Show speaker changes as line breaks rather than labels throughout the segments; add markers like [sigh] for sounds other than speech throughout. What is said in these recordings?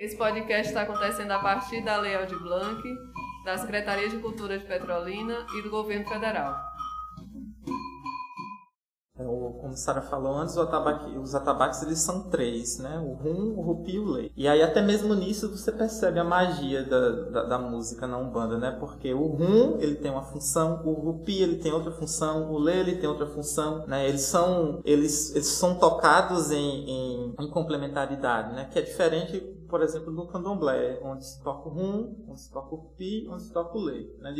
Esse podcast está acontecendo a partir da Lei Aldir Blanc, da Secretaria de Cultura de Petrolina e do Governo Federal.
Como a Sara falou antes, atabaque, os atabaques eles são três, né? O rum, o rupi e o lei. E aí até mesmo nisso você percebe a magia da, da, da, música na Umbanda, né? Porque o rum, ele tem uma função, o rupi, ele tem outra função, o lei, ele tem outra função, né? Eles são, eles, eles são tocados em, em, em complementaridade, né? Que é diferente por exemplo, no candomblé, onde se toca o rum, onde se toca o pi, onde se toca o lê. Né?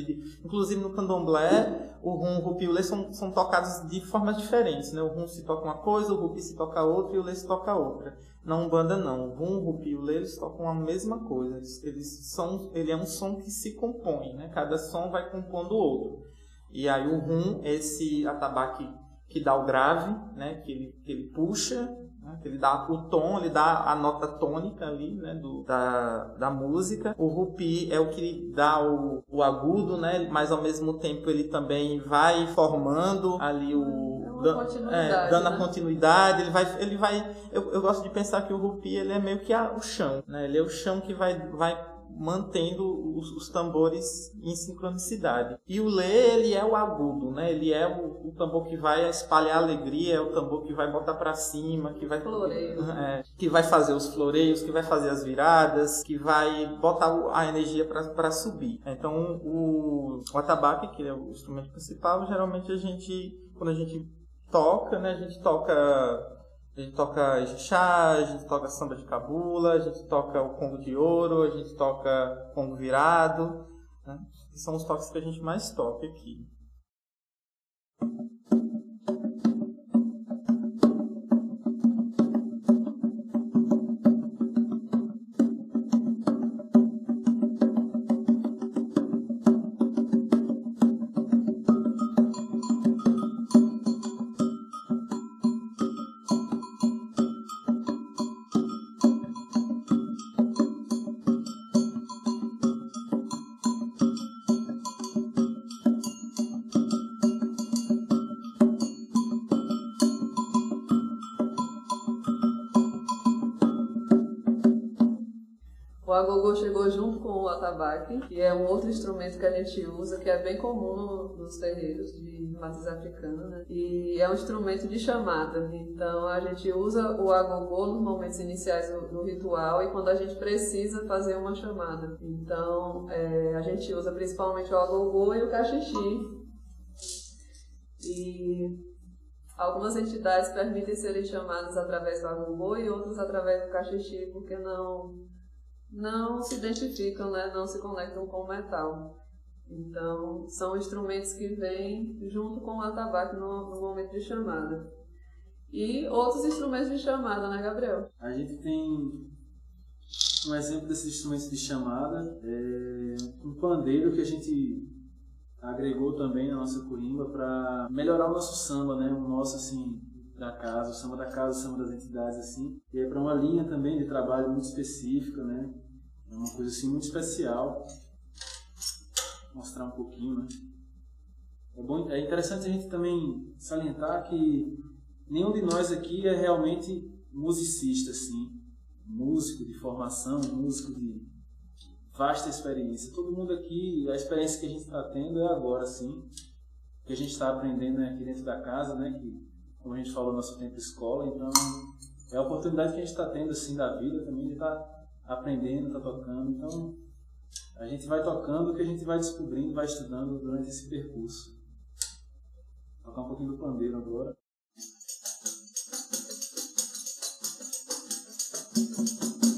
Inclusive no candomblé, o rum, o rupi e o lê são, são tocados de formas diferentes. Né? O rum se toca uma coisa, o rupi se toca outra e o lê se toca outra. Na Umbanda não, o rum, o rupi e o lê eles tocam a mesma coisa. Eles, eles são, ele é um som que se compõe, né? cada som vai compondo o outro. E aí o rum, esse atabaque que dá o grave, né? que, ele, que ele puxa né? Ele dá o tom, ele dá a nota tônica ali, né? Do, da, da música. O rupi é o que dá o, o agudo, né? Mas ao mesmo tempo ele também vai formando ali o
é,
dando
né?
a continuidade, ele vai, ele vai. Eu, eu gosto de pensar que o rupi ele é meio que a, o chão, né? Ele é o chão que vai, vai mantendo os, os, tambores em sincronicidade. E o lê, ele é o agudo, né? Ele é o, o tambor que vai espalhar alegria, é o tambor que vai botar para cima, que vai [laughs] é, que vai fazer os floreios, que vai fazer as viradas, que vai botar a energia para subir. Então, o, o atabaque, que é o instrumento principal, geralmente a gente quando a gente toca, né? A gente toca a gente toca Ixixá, a gente toca samba de cabula, a gente toca o congo de ouro, a gente toca congo virado. Né? São os toques que a gente mais toca aqui.
Atabaque, que é um outro instrumento que a gente usa, que é bem comum no, nos terreiros de matriz africana, né? E é um instrumento de chamada. Então a gente usa o agogô nos momentos iniciais do, do ritual e quando a gente precisa fazer uma chamada. Então é, a gente usa principalmente o agogô e o cachixi. E Algumas entidades permitem serem chamadas através do agogô e outras através do cachixi, porque não não se identificam, né? não se conectam com o metal. Então, são instrumentos que vêm junto com o atabaque no, no momento de chamada. E outros instrumentos de chamada, né, Gabriel?
A gente tem um exemplo desses instrumentos de chamada, é um pandeiro que a gente agregou também na nossa corimba para melhorar o nosso samba, né? O nosso, assim, da casa, o samba da casa, o samba das entidades, assim. E é para uma linha também de trabalho muito específica, né? É uma coisa assim muito especial. Vou mostrar um pouquinho, né? É, bom, é interessante a gente também salientar que nenhum de nós aqui é realmente musicista, assim. Músico de formação, músico de vasta experiência. Todo mundo aqui, a experiência que a gente está tendo é agora, assim. Que a gente está aprendendo né, aqui dentro da casa, né? Que como a gente falou, nosso tempo escola, então é a oportunidade que a gente está tendo assim da vida também, de estar tá aprendendo, estar tá tocando. Então a gente vai tocando o que a gente vai descobrindo, vai estudando durante esse percurso. Vou tocar um pouquinho do pandeiro agora.
Thank you.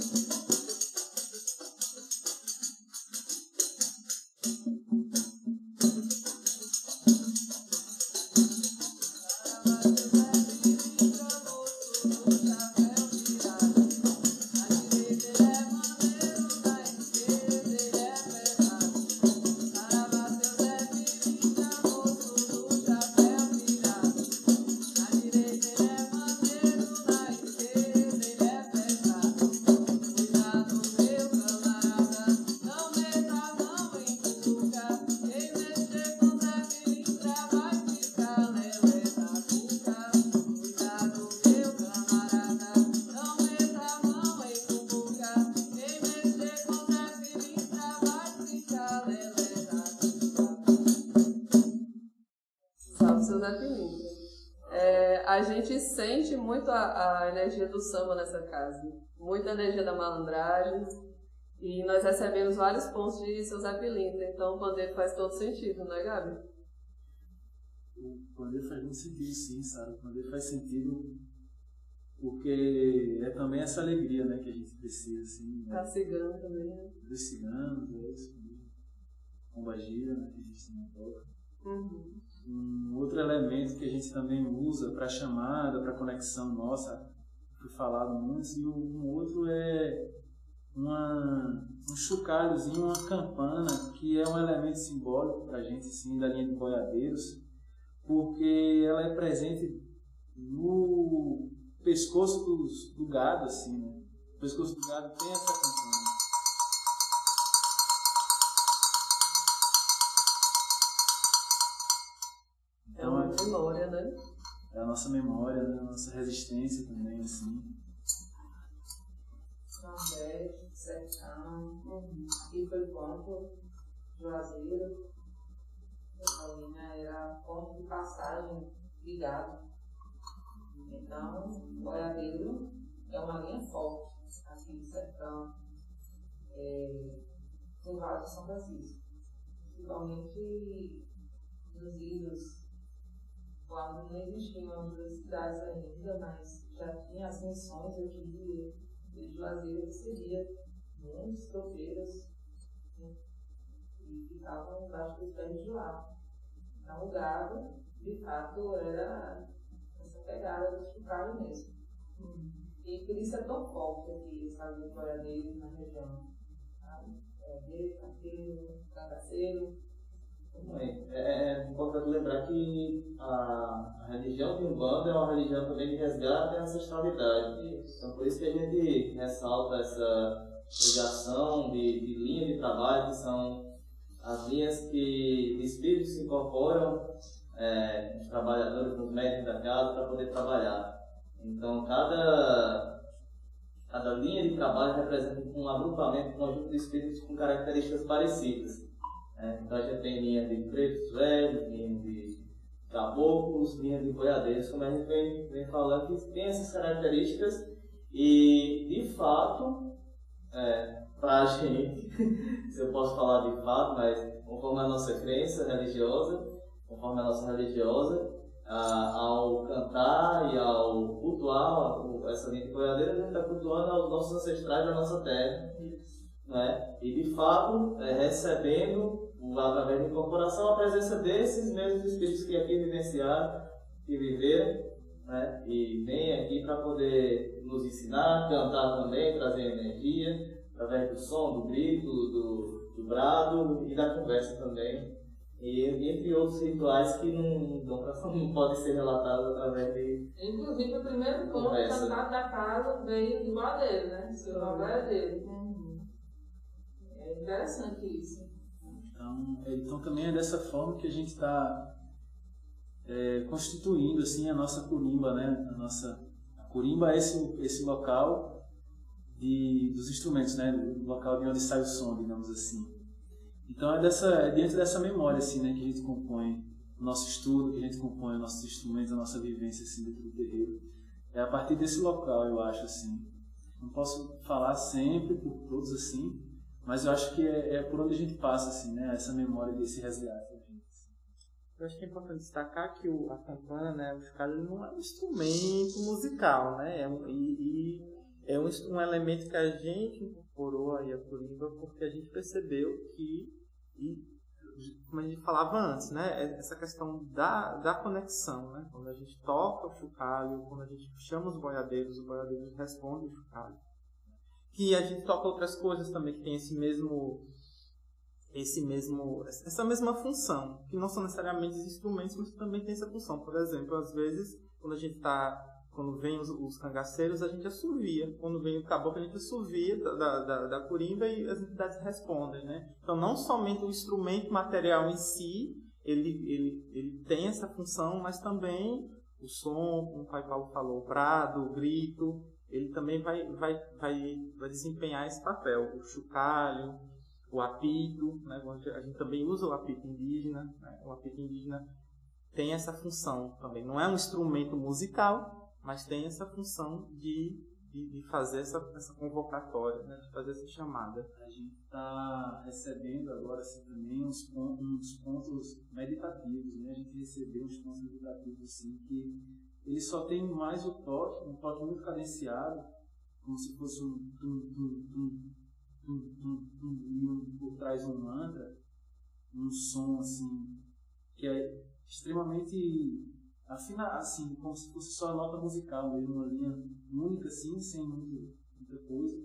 Muito a, a, energia do samba nessa casa, muita energia da malandragem, e nós recebemos vários pontos de seu Zé Pilintra, então o pandeiro faz todo sentido, não é, Gabi?
O pandeiro faz muito sentido, sim, sabe? O pandeiro faz sentido porque é também essa alegria né, que a gente precisa. Assim,
né? Tá cigano também, né?
Dos ciganos, é isso mesmo. Bomba gira, né, que a gente não toca.
Uhum.
Um outro elemento que a gente também usa para chamada, para conexão nossa, foi falado muito, e um outro é uma, um chocalhozinho, uma campana, que é um elemento simbólico para a gente, assim, da linha de boiadeiros, porque ela é presente no pescoço do, do gado, assim, né? O pescoço do gado tem essa campana.
É uma então, memória, né?
É a nossa memória, né? a nossa resistência também, assim.
Nordeste, Sertão, uhum. aqui foi ponto, Juazeiro, Paulina era ponto de passagem ligado. Então, Boiadeiro é uma linha forte aqui no sertão, é, no Vale de São Francisco. Principalmente nos ilhos, quando não existiam universidades ainda, mas já tinha as missões aqui de, de Juazeiro, recebia muitos tropeiros né, e ficavam embaixo dos pés de lá. Então, o gado, de fato, era pegada do chocalho mesmo. Hum. E por isso é tão forte aqui, sabe, o boiadeiro na região. Boiadeiro, carteiro, cangaceiro.
É, é, importante lembrar que a, religião de Umbanda é uma religião também de resgate e ancestralidade. Então, por isso que a gente ressalta essa ligação de, de linha de trabalho, que são as linhas que espíritos se incorporam é, os trabalhadores, os médicos da casa para poder trabalhar. Então, cada, cada linha de trabalho representa um agrupamento, um conjunto de espíritos com características parecidas. É, então, a gente tem linha de pretos velhos, linha de caboclos, linha de boiadeiros, como a gente vem, vem falando, que tem essas características e, de fato, é, para a gente, [laughs] se eu posso falar de fato, mas conforme a nossa crença religiosa, conforme a nossa religiosa, ah, ao cantar e ao cultuar essa linha de boiadeira, a gente está cultuando aos nossos ancestrais da nossa terra. Né? E de fato, é, recebendo, através da incorporação, a presença desses mesmos espíritos que aqui vivenciaram, que viveram, né? e vêm aqui para poder nos ensinar, cantar também, trazer energia, através do som, do grito, do, do brado e da conversa também e entre outros rituais que não, não, não [laughs] podem ser relatados através de.
Inclusive, o primeiro ponto cantado da casa veio de Madeira, né? Seu dele. Uhum. É interessante isso.
Então, é, então, também é dessa forma que a gente está é, constituindo assim, a nossa curimba, né? A nossa a curimba é esse, esse local de, dos instrumentos, né? O local de onde sai o som, digamos assim. Então é, dessa, é dentro dessa memória assim, né, que a gente compõe o nosso estudo, que a gente compõe os nossos instrumentos, a nossa vivência assim, dentro do terreiro. É a partir desse local, eu acho assim. Não posso falar sempre por todos assim, mas eu acho que é, é por onde a gente passa assim, né, essa memória desse resgate.
Eu acho que é importante destacar que o, a campana, né, o chocalho não é um instrumento musical, né, é um, e, e é um, um elemento que a gente incorporou aí a Corimba porque a gente percebeu que e como a gente falava antes, né, é essa questão da, da conexão, né, quando a gente toca o chocalho, quando a gente chama os boiadeiros, os boiadeiros respondem o chocalho. Que a gente toca outras coisas também que tem esse mesmo esse mesmo essa mesma função, que não são necessariamente instrumentos, mas também tem essa função. Por exemplo, às vezes, quando a gente está quando vem os, os, cangaceiros, a gente assovia. Quando vem o caboclo, a gente assovia da, da, da corimba e as entidades respondem, né? Então, não somente o instrumento material em si, ele, ele, ele tem essa função, mas também o som, como o Pai Paulo falou, o brado, o grito, ele também vai, vai, vai, vai desempenhar esse papel. O chocalho, o apito, né? a gente também usa o apito indígena, né? o apito indígena tem essa função também. Não é um instrumento musical, mas tem essa função de, de, de fazer essa, essa convocatória, né? de fazer essa chamada.
A gente está recebendo agora assim, também uns pontos, uns pontos meditativos, né? A gente recebeu uns pontos meditativos assim, que ele só tem mais o toque, um toque muito cadenciado, como se fosse um tum, tum, tum, tum, tum, tum, e por trás um mantra, um som assim que é extremamente afinado, assim, como se fosse só a nota musical, mesmo uma linha única, assim, sem muito, muita coisa.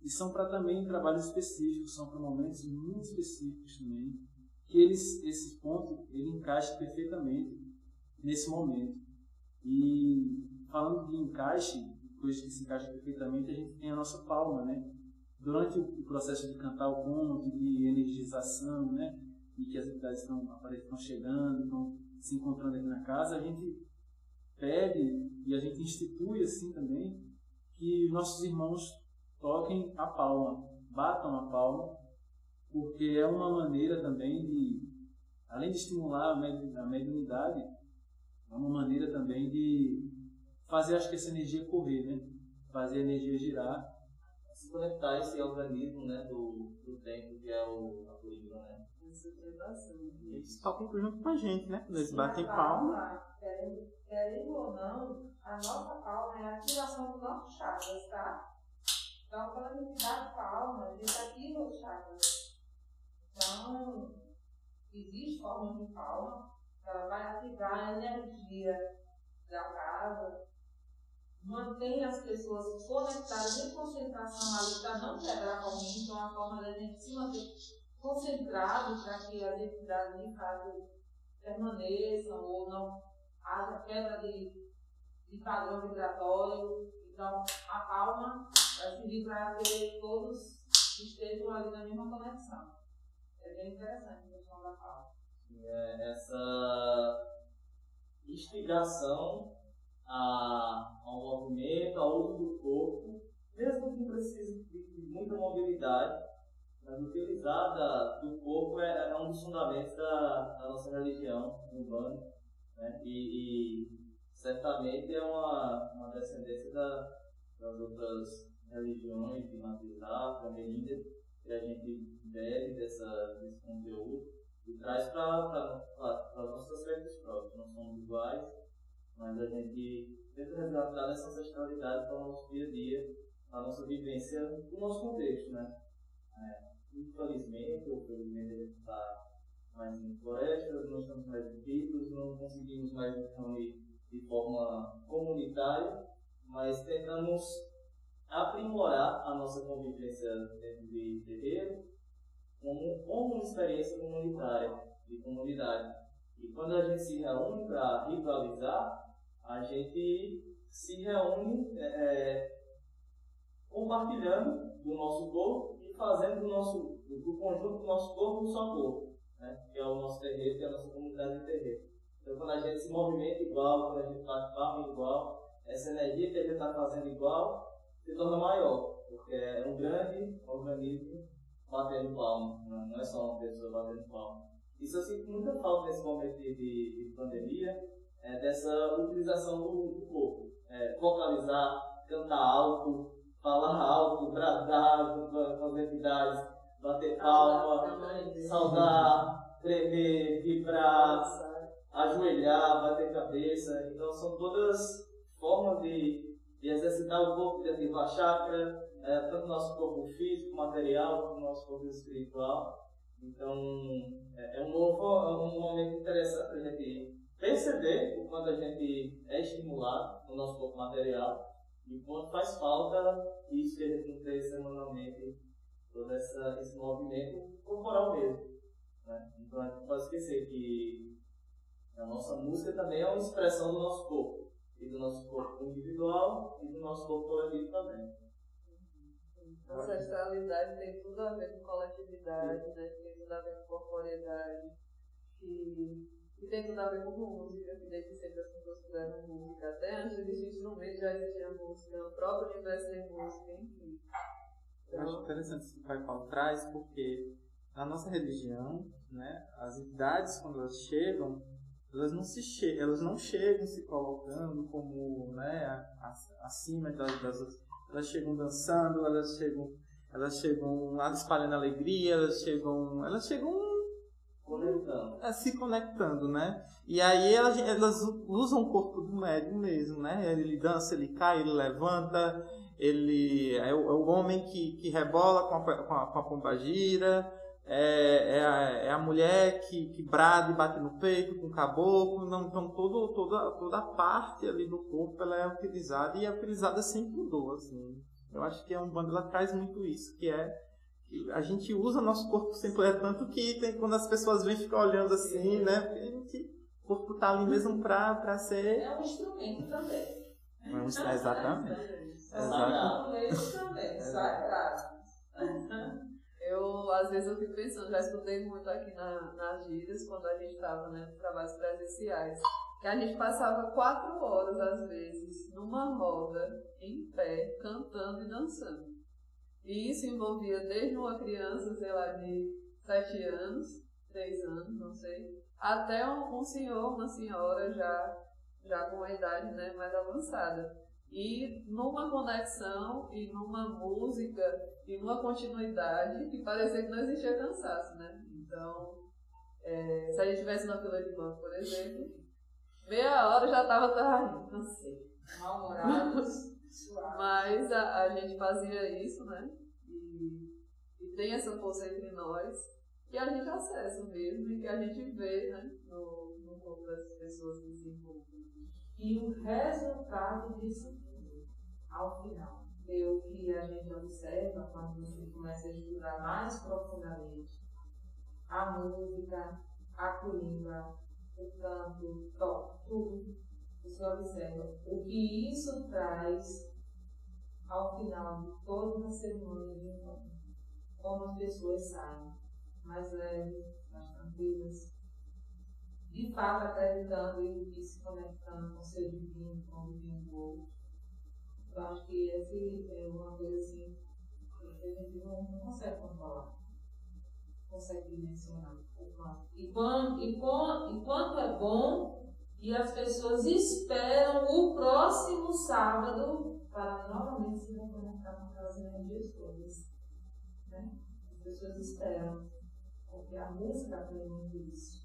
E são para também trabalhos específicos, são para momentos muito específicos também, que eles, esse ponto ele encaixa perfeitamente nesse momento. E falando de encaixe, coisas que se encaixam perfeitamente, a gente tem a nossa palma, né? Durante o processo de cantar o ponto, de energização, né? E que as entidades estão, estão chegando, estão se encontrando aqui na casa, a gente pede e a gente institui assim também que os nossos irmãos toquem a palma, batam a palma, porque é uma maneira também de, além de estimular a mediunidade, é uma maneira também de fazer, acho que essa energia correr, né? Fazer a energia girar.
Se conectar esse organismo, né, do, do tempo que é o, a polígono, né?
Eles tocam junto com a gente, né? Eles batem palma.
Querendo, querendo ou não, a nossa palma é a ativação dos nossos chakras, tá? Então, quando a gente bate palma, a gente ativa os chakras. Então, existe forma de palma, ela vai ativar a energia da casa, mantém as pessoas conectadas em concentração ali para não quebrar a corrente, então uma forma da gente se manter concentrado para que as entidades de casa permaneçam ou não haja quebra de, de padrão vibratório. Então, a calma vai servir para que todos estejam ali na mesma conexão. É bem interessante a questão da calma.
É, essa instigação a, ao movimento, ao uso do corpo, mesmo que precise de muita mobilidade, mas utilizar do corpo é, é, um dos fundamentos da, da nossa religião urbana. Né? E, e, certamente é uma, uma descendência da, das outras religiões de matriz afro, que a gente bebe dessa, desse conteúdo traz para os nossos aspectos próprios. Não somos iguais, mas a gente tenta resgatar essa ancestralidade para o nosso dia a dia, para a nossa vivência, no nosso contexto. Né? É, infelizmente, ou felizmente, a gente está mais em florestas, não estamos mais em não conseguimos mais reunir de forma comunitária, mas tentamos aprimorar a nossa convivência dentro de terreiro como, como uma experiência comunitária, de comunidade. E quando a gente se reúne para ritualizar, a gente se reúne é, é, compartilhando do nosso corpo e fazendo do, nosso, do conjunto do nosso corpo um só corpo, né? que é o nosso terreiro, que é a nossa comunidade de terreiro. Então, quando a gente se movimenta igual, quando a gente faz palma igual, essa energia que a gente está fazendo igual se torna maior, porque é um grande organismo batendo palma, né? não é só uma pessoa batendo palma. Isso eu sinto muita falta nesse momento de, de, de pandemia, é, dessa utilização do, do corpo. É, vocalizar, cantar alto, falar alto, bradar com, com as entidades, bater palma, saudar, tremer, vibrar, ajoelhar, bater cabeça. Então são todas formas de, de exercitar o corpo, de ativar a chakra, é, tanto o nosso corpo físico, material, quanto o nosso corpo espiritual. Então, é, é um, novo, é um momento interessante para a gente perceber o quanto a gente é estimulado no nosso corpo material e quanto faz falta isso que a gente fez semanalmente, todo essa, esse movimento corporal mesmo. Né? Então a gente pode esquecer que a nossa música também é uma expressão do nosso corpo, e do nosso corpo individual e do nosso corpo coletivo também.
Ancestralidade tem tudo a ver com coletividade, né? tem tudo a ver com corporeidade. E e tem tudo a ver com música, que desde sempre as pessoas fizeram música. Até antes de existir instrumento já existia música, o próprio universo tem música, enfim.
Então, Eu acho interessante isso que o Pai Paulo traz, porque na nossa religião, né, as entidades, quando elas chegam, elas não se che elas não chegam se colocando como né, a, a, acima das, das. Elas chegam dançando, elas chegam elas chegam espalhando alegria, elas chegam elas chegam
Conectando.
é, se conectando, né? E aí elas, elas usam o corpo do médium mesmo, né? Ele dança, ele cai, ele levanta, ele é o, é o homem que, que rebola com a, com a, com a pombagira, é, é, a, é a mulher que, que brada e bate no peito com o caboclo, não, então todo, toda, toda a parte ali do corpo ela é utilizada e é utilizada sem pudor, assim. Eu acho que a Umbanda ela traz muito isso, que é a gente usa nosso corpo sem pudor, tanto que tem, quando as pessoas vêm ficar olhando assim, né, porque a gente, o corpo tá ali mesmo pra, pra ser...
É um instrumento também.
Vamos- exatamente.
Sagrado. também, sagrado.
Eu, às vezes, eu fico pensando, já escutei muito aqui na, nas gírias, quando a gente estava né, nos trabalhos presenciais, que a gente passava quatro horas, às vezes, numa roda, em pé, cantando e dançando. E isso envolvia desde uma criança, sei lá, de sete anos, seis anos, não sei, até um, um senhor, uma senhora já, já com uma idade né, mais avançada. E numa conexão e numa música e numa continuidade que parecia que não existia cansaço, né? Então, é, se a gente estivesse na fila de banco, por exemplo, meia hora já estava ai, cansei.
Mal-humorados. [laughs]
Mas a, a gente fazia isso, né? E, e tem essa força entre nós que a gente acessa mesmo e que a gente vê né? no, no corpo das pessoas que se envolvem.
E o resultado disso tudo, ao final, é o que a gente observa quando você começa a estudar mais profundamente a música, a corimba, o canto, o toque, tudo. Você observa o que isso traz ao final de toda uma cerimônia de encontro. Como as pessoas saem mais leves, mais tranquilas, de fato acreditando e, e se conectando com o seu divino, com o divino do outro. Eu acho que essa é uma coisa assim que a gente não, não consegue controlar, consegue dimensionar. E quanto, e, e quanto é bom e as pessoas esperam o próximo sábado para novamente se reconectar com aquelas energias todas. Né? As pessoas esperam, porque a música tem muito isso.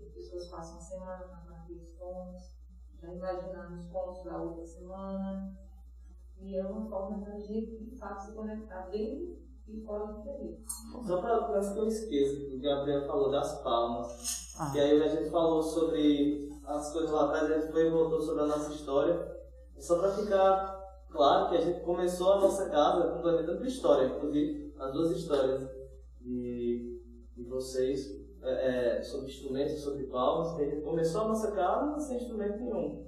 E as pessoas passam a semana cantando aqueles pontos, já imaginando os pontos da outra semana. E é uma forma da gente, de fato, se conectar dentro e fora do terreno.
Só para antes que eu esqueça, que o Gabriel falou das palmas.
Ah.
E aí a gente falou sobre as coisas lá atrás, a gente foi e voltou sobre a nossa história. Só para ficar claro que a gente começou a nossa casa complementando a história, inclusive as duas histórias de, de vocês é, é, sobre instrumentos, sobre palmas, que a gente começou a nossa casa sem instrumento nenhum.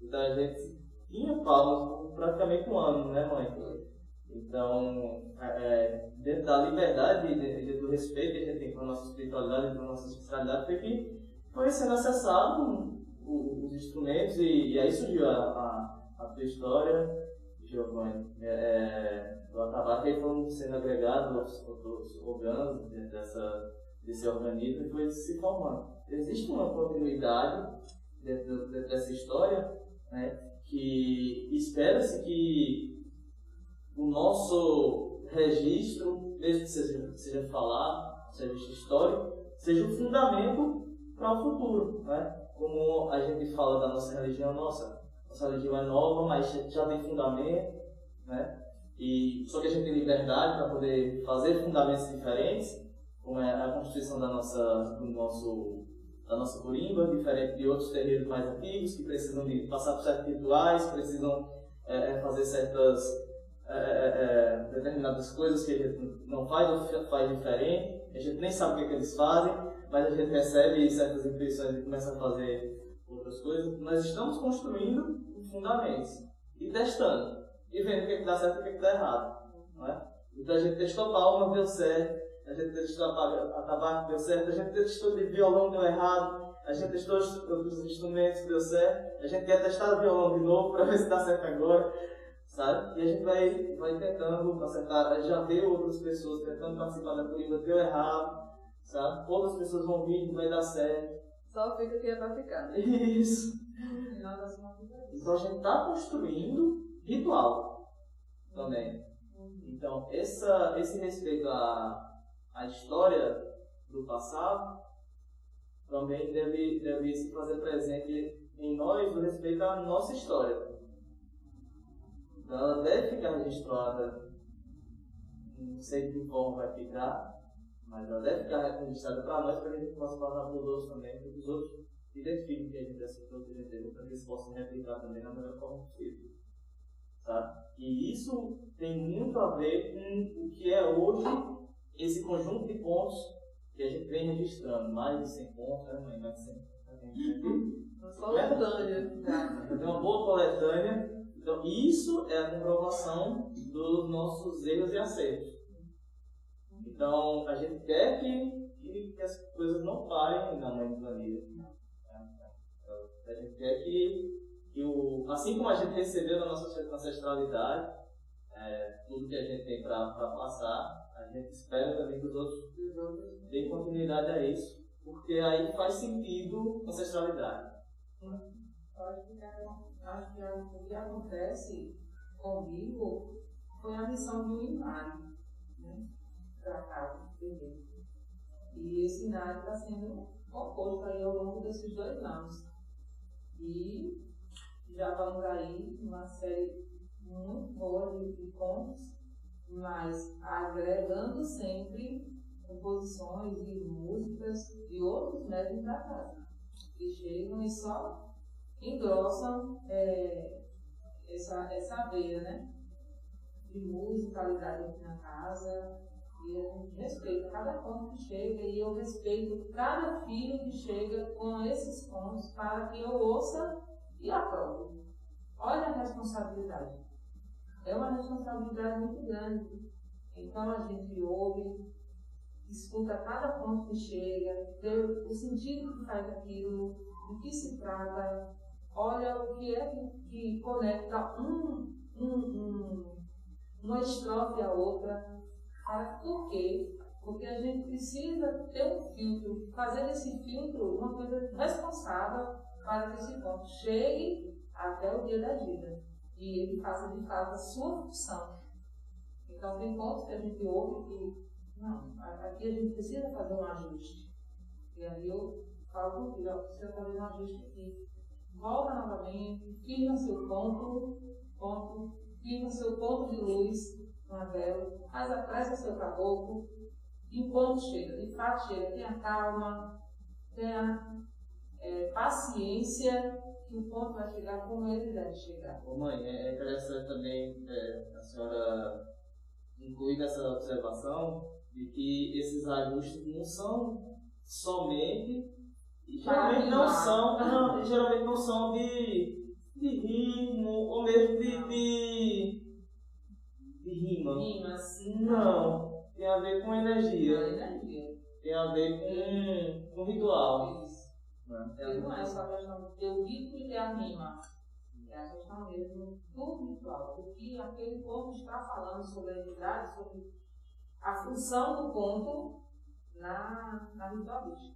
Então a gente tinha palmas por praticamente um ano, né mãe? Então, é, é, dentro da liberdade dentro do respeito que a gente tem com a nossa espiritualidade com a nossa espiritualidade, foi que foi sendo acessado os instrumentos e, e aí surgiu a, a, a tua história, Giovanni. É, é, o atabaque foram sendo agregados outros órgãos dentro dessa, desse organismo e foi se formando. Existe uma continuidade dentro, dessa história, né, que espera-se que o nosso registro, mesmo que seja, seja falado, seja histórico, seja o fundamento para o futuro. Né? Como a gente fala da nossa religião, nossa, nossa religião é nova, mas já tem fundamento, né? e, só que a gente tem liberdade para poder fazer fundamentos diferentes, como é a constituição da nossa, do nosso, da nossa corimba, diferente de outros terreiros mais antigos, que precisam de passar por certos rituais, precisam é, é, fazer certas é, é, é, determinadas coisas que a gente não faz ou fa- faz diferente, a gente nem sabe o que, é que eles fazem, mas a gente recebe certas intuições e começa a fazer outras coisas. Nós estamos construindo fundamentos e testando, e vendo o que, é que dá certo e o que, é que dá errado. Não é? Então a gente testou palma, deu certo, a gente testou a tabaco, deu certo, a gente testou de violão, deu errado, a gente testou os outros instrumentos, deu certo, a gente quer testar o violão de novo para ver se dá certo agora sabe? E a gente vai, vai tentando acertar. A gente já vê outras pessoas tentando participar da corimba, deu errado, sabe? Outras pessoas vão vir, vai dar certo,
Só fica quem é pra ficar, né?
Isso.
É isso.
Então a gente está construindo ritual também. Então, essa, esse respeito à, à história do passado também deve, deve se fazer presente em nós o respeito à nossa história. Então, ela deve ficar registrada, não sei de que vai ficar, mas ela deve ficar registrada para nós, para que a gente possa passar para os outros também, para que os outros identifiquem que a gente direito, para que eles possam replicar também da melhor forma possível. Tá? E isso tem muito a ver com o que é hoje esse conjunto de pontos que a gente vem registrando. Mais de 100 pontos, né, mãe? Mais de 100
Uma coletânea.
Tem uma boa coletânea. Então, isso é a comprovação dos nossos erros e acertos. Então, a gente quer que, que, que as coisas não parem na mãe do planeta. A gente quer que, que o, assim como a gente recebeu da nossa ancestralidade, é, tudo que a gente tem para passar, a gente espera também que os outros deem continuidade a isso, porque aí faz sentido ancestralidade.
Acho acho que o que acontece comigo foi a missão um inário, né? Para casa, primeiro. E esse inário está sendo composto aí ao longo desses dois anos. E já vamos aí uma série muito boa de, pontos, mas agregando sempre composições e músicas de outros médios da casa, que chegam e só engrossam é, essa, essa veia, né? De musicalidade aqui na casa. E a gente respeita cada ponto que chega e eu respeito cada filho que chega com esses pontos para que eu ouça e aprove. Olha a responsabilidade. É uma responsabilidade muito grande. Então a gente ouve, escuta cada ponto que chega, vê o sentido que faz aquilo, do que se trata, olha o que é que, conecta um, um, um, uma estrofe à outra. Para, por quê? Porque a gente precisa ter um filtro, fazer esse filtro uma coisa responsável para que esse ponto chegue até o dia da vida e ele faça de fato a sua função. Então, tem pontos que a gente ouve que, não, aqui a gente precisa fazer um ajuste. E aí eu falo para o precisa fazer um ajuste aqui. Volta novamente, firma seu ponto, ponto, firma seu ponto de luz na vela, faz a pressa seu caboclo, e ponto chega, de fato chega, tenha calma, tenha é, paciência, que o ponto vai chegar como ele deve chegar.
Ô mãe, é interessante também é, a senhora incluir nessa observação de que esses ajustes não são somente e geralmente não são, não, geralmente não são de, de ritmo ou mesmo de, de, de rima.
Rima, sim.
Não, tem a ver com energia,
energia.
tem a ver com, com ritual. Né?
Não é só a questão de ter o ritmo e ter a rima. É a questão mesmo do ritual. O que aquele ponto está falando sobre a entidade, sobre a função do ponto na, na ritualística.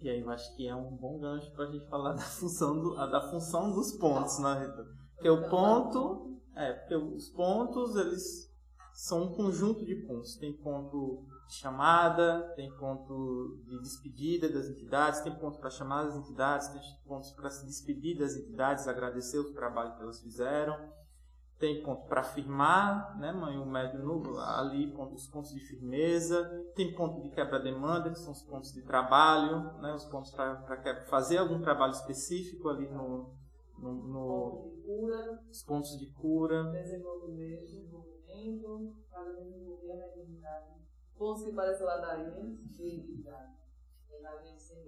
E aí eu acho que é um bom gancho para a gente falar da função, do, da função dos pontos na ritual. Porque o ponto, é, porque os pontos, eles são um conjunto de pontos. Tem ponto de chamada, tem ponto de despedida das entidades, tem ponto para chamar as entidades, tem pontos para se despedir das entidades, agradecer o trabalho que elas fizeram. Tem ponto para firmar, né, mãe? O médium no, ali, ponto, os pontos de firmeza. Tem ponto de quebra-demanda, que são os pontos de trabalho, né, os pontos para fazer algum trabalho específico ali no, no, no-
cura,
os pontos de cura.
desenvolvimento, para desenvolver a mediunidade.
Pontos que parecem ladainhas.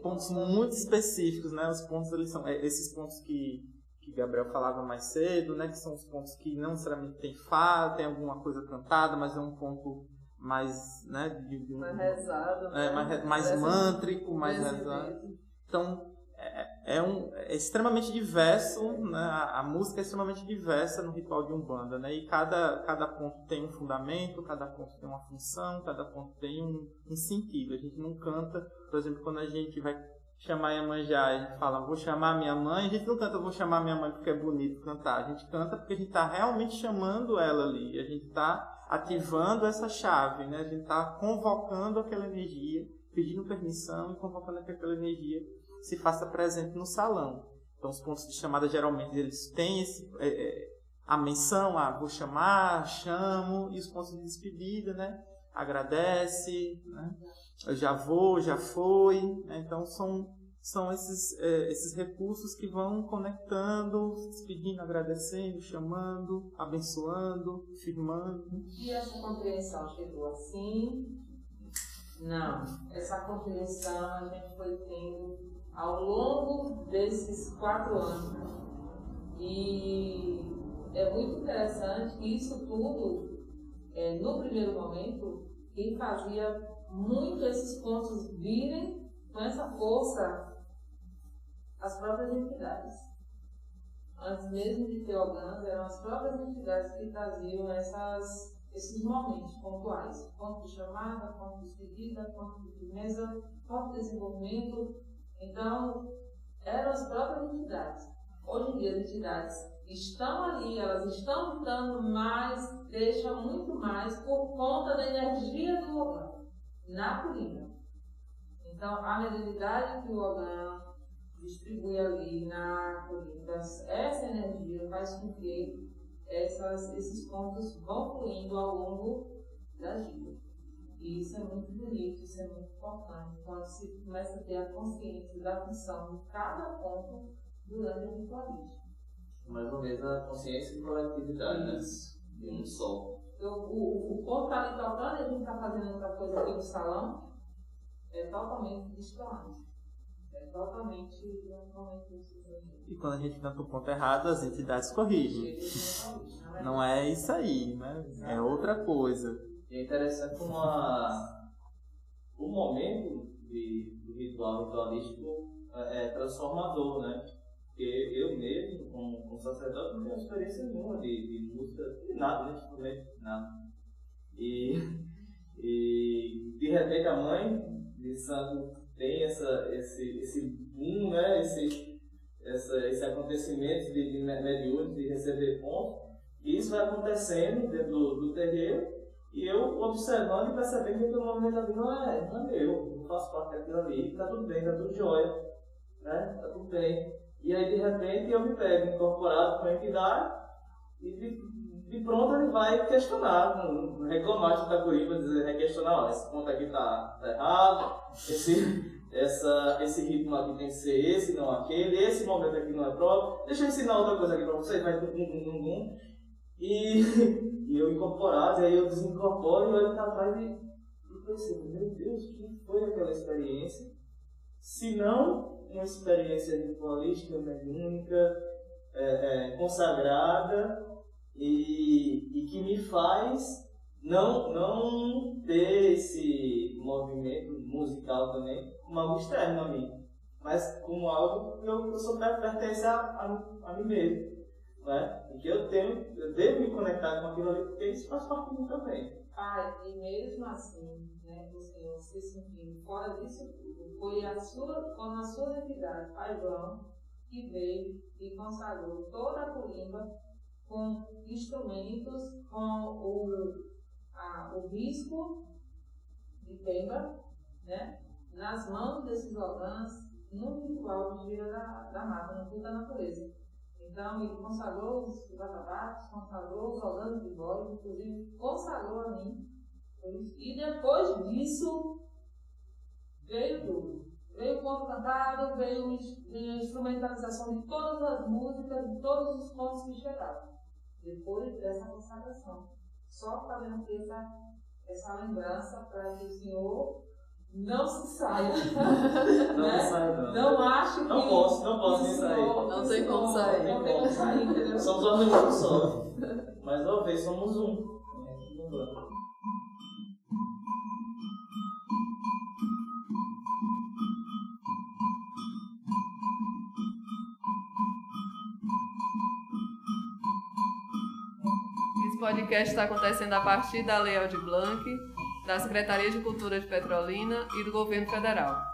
Pontos muito específicos, né? Os pontos eles são é, esses pontos que que Gabriel falava mais cedo, né? Que são os pontos que não necessariamente tem fá, tem alguma coisa cantada, mas é um ponto mais, né? De, de um-
Mais rezado.
é,
né?
mais, mais mântrico, mais rezado. Então, é, é um, é extremamente diverso, né? a, a música é extremamente diversa no ritual de Umbanda, né? E cada, cada ponto tem um fundamento, cada ponto tem uma função, cada ponto tem um, um sentido. A gente não canta, por exemplo, quando a gente vai chamar Iemanjá, a gente fala, vou chamar minha mãe, a gente não canta vou chamar minha mãe porque é bonito cantar, a gente canta porque a gente está realmente chamando ela ali, a gente está ativando essa chave, né? a gente está convocando aquela energia, pedindo permissão e convocando que aquela energia se faça presente no salão. Então os pontos de chamada geralmente eles têm esse, é, é, a menção, ah, vou chamar, chamo, e os pontos de despedida, né? Agradece, né? Já vou, já foi. Né? Então são, são esses, é, esses recursos que vão conectando, despedindo, agradecendo, chamando, abençoando, firmando.
E essa compreensão chegou assim? Não. Essa compreensão a gente foi tendo ao longo desses quatro anos. E é muito interessante que isso tudo, é, no primeiro momento, quem fazia muito esses pontos virem com essa força as próprias entidades. Antes mesmo de ter orgãs, eram as próprias entidades que traziam essas, esses momentos pontuais. Ponto de chamada, ponto de despedida, ponto de firmeza, ponto de desenvolvimento. Então, eram as próprias entidades. Hoje em dia, as entidades estão ali, elas estão dando mais, deixam muito mais por conta da energia do orgão na colina. Então, a mediunidade que o orgão distribui ali na colina, essa energia faz com que essas, esses pontos vão fluindo ao longo da vida. E isso é muito bonito, isso é muito importante, quando se começa a ter a consciência da função de cada ponto durante a ritualística.
Mais ou menos a consciência e coletividade, isso. né? De um só.
Eu, o, o ponto está ali tocando e a gente está fazendo outra coisa aqui no salão, é totalmente distante. É totalmente, totalmente
E quando a gente canta o ponto errado, as entidades corrigem. Não é isso aí, né? É outra coisa.
E é interessante como a, o momento de, do ritual ritualístico é, é transformador, né? Porque eu mesmo, como, como sacerdote, não tenho experiência nenhuma de, de música, de nada, né? Instrumento, nada. E, [laughs] e de repente a mãe de santo tem essa, esse, esse boom, né? Esse, essa, esse acontecimento de, de de receber pontos. E isso vai acontecendo dentro do, do terreiro. E eu observando e percebendo que o movimento ali não é, não é meu, não faço parte daquilo ali, tá tudo bem, tá tudo jóia, né? Tá tudo bem. E aí, de repente, eu me pego incorporado com a entidade e de, de pronto ele vai questionar, reclamar da Curiba, dizer, questionar, ó, esse ponto aqui tá, tá errado, esse, essa, esse ritmo aqui tem que ser esse, não aquele, esse momento aqui não é próprio, deixa eu ensinar outra coisa aqui para vocês, vai tum, tum, tum, tum, e, [laughs] e eu incorporado, e aí eu desincorporo e olho para trás e, e pensei, meu Deus, o que foi aquela experiência? Se não uma experiência ritualística, mediúnica, é, é, consagrada e, e que me faz não, não ter esse movimento musical também como algo externo a mim, mas como algo que eu, eu sou pertence a, a, a mim mesmo. Né? E que eu tenho, eu devo me conectar com aquilo ali, porque isso faz parte de mim também.
Ah, e mesmo assim, né, o Senhor se sentindo fora disso tudo, foi a sua, foram as suas entidades, Pai João, que veio e consagrou toda a colimba com instrumentos, com o, a, o risco de pemba, né, nas mãos desses orgãs, no ritual de gira da, da mata, no culto da natureza. Então, ele consagrou os atabaques, consagrou os orgãs de voz, inclusive consagrou a mim. E depois disso, veio tudo. Veio o ponto cantado, veio a instrumentalização de todas as músicas, de todos os pontos que chegavam. Depois dessa consagração. Só fazendo essa, essa lembrança para que o Senhor não se saia. [laughs]
Não
né?
sai, não.
Não acho que.
Não posso, não posso
o
sair.
Não
que o
tem como sair.
Não tem como sair, entendeu?
Somos organismos só. Mas uma vez somos um.
Esse podcast está acontecendo a partir da Lei Aldir Blanc, da Secretaria de Cultura de Petrolina e do Governo Federal.